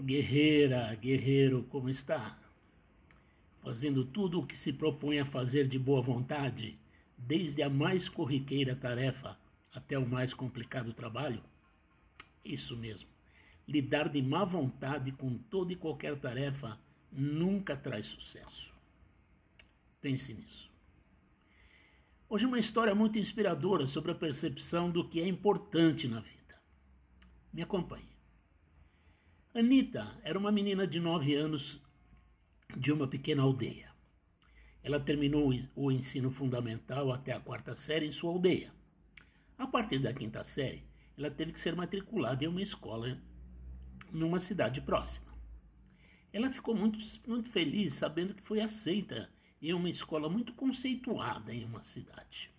Guerreira, guerreiro, como está? Fazendo tudo o que se propõe a fazer de boa vontade, desde a mais corriqueira tarefa até o mais complicado trabalho? Isso mesmo. Lidar de má vontade com toda e qualquer tarefa nunca traz sucesso. Pense nisso. Hoje uma história muito inspiradora sobre a percepção do que é importante na vida. Me acompanhe. Anita era uma menina de nove anos de uma pequena aldeia. Ela terminou o ensino fundamental até a quarta série em sua aldeia. A partir da quinta série, ela teve que ser matriculada em uma escola numa cidade próxima. Ela ficou muito, muito feliz sabendo que foi aceita em uma escola muito conceituada em uma cidade.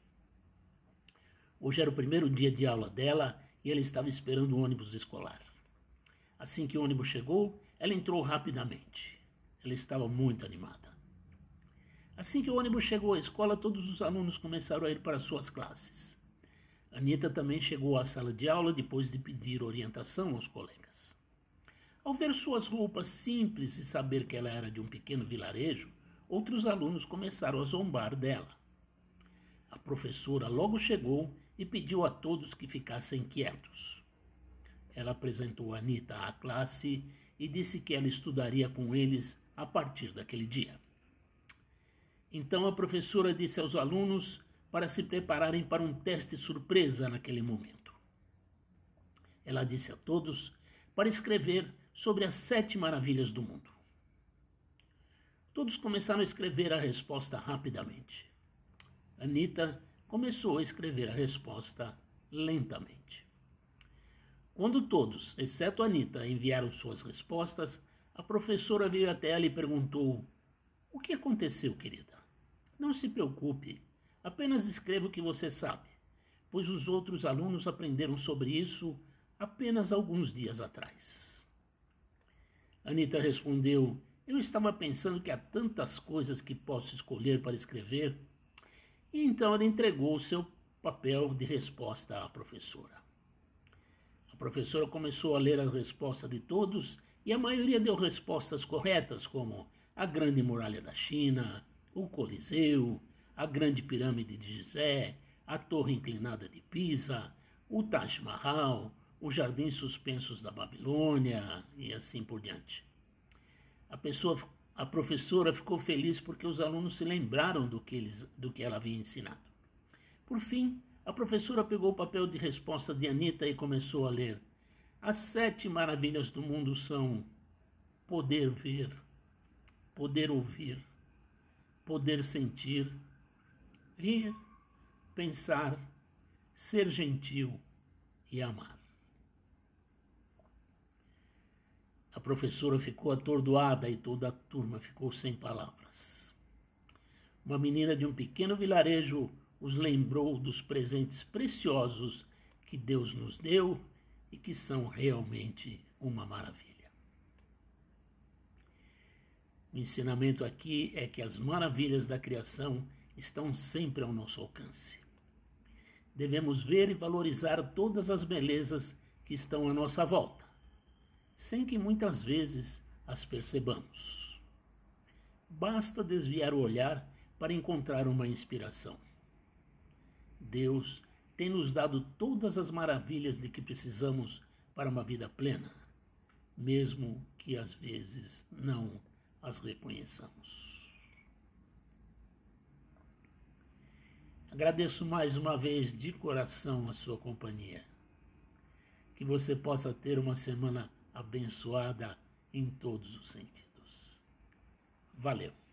Hoje era o primeiro dia de aula dela e ela estava esperando o ônibus escolar. Assim que o ônibus chegou, ela entrou rapidamente. Ela estava muito animada. Assim que o ônibus chegou à escola, todos os alunos começaram a ir para suas classes. Anita também chegou à sala de aula depois de pedir orientação aos colegas. Ao ver suas roupas simples e saber que ela era de um pequeno vilarejo, outros alunos começaram a zombar dela. A professora logo chegou e pediu a todos que ficassem quietos. Ela apresentou Anita à classe e disse que ela estudaria com eles a partir daquele dia. Então a professora disse aos alunos para se prepararem para um teste surpresa naquele momento. Ela disse a todos para escrever sobre as sete maravilhas do mundo. Todos começaram a escrever a resposta rapidamente. Anita começou a escrever a resposta lentamente. Quando todos, exceto Anita, enviaram suas respostas, a professora veio até ela e perguntou: O que aconteceu, querida? Não se preocupe, apenas escreva o que você sabe, pois os outros alunos aprenderam sobre isso apenas alguns dias atrás. Anita respondeu: Eu estava pensando que há tantas coisas que posso escolher para escrever. E então ela entregou o seu papel de resposta à professora professora começou a ler as respostas de todos e a maioria deu respostas corretas, como a Grande Muralha da China, o Coliseu, a Grande Pirâmide de Gizé, a Torre Inclinada de Pisa, o Taj Mahal, os Jardins Suspensos da Babilônia e assim por diante. A, pessoa, a professora ficou feliz porque os alunos se lembraram do que, eles, do que ela havia ensinado. Por fim, a professora pegou o papel de resposta de Anita e começou a ler. As sete maravilhas do mundo são poder ver, poder ouvir, poder sentir, rir, pensar, ser gentil e amar. A professora ficou atordoada e toda a turma ficou sem palavras. Uma menina de um pequeno vilarejo os lembrou dos presentes preciosos que Deus nos deu e que são realmente uma maravilha. O ensinamento aqui é que as maravilhas da criação estão sempre ao nosso alcance. Devemos ver e valorizar todas as belezas que estão à nossa volta, sem que muitas vezes as percebamos. Basta desviar o olhar para encontrar uma inspiração. Deus tem nos dado todas as maravilhas de que precisamos para uma vida plena, mesmo que às vezes não as reconheçamos. Agradeço mais uma vez de coração a sua companhia. Que você possa ter uma semana abençoada em todos os sentidos. Valeu!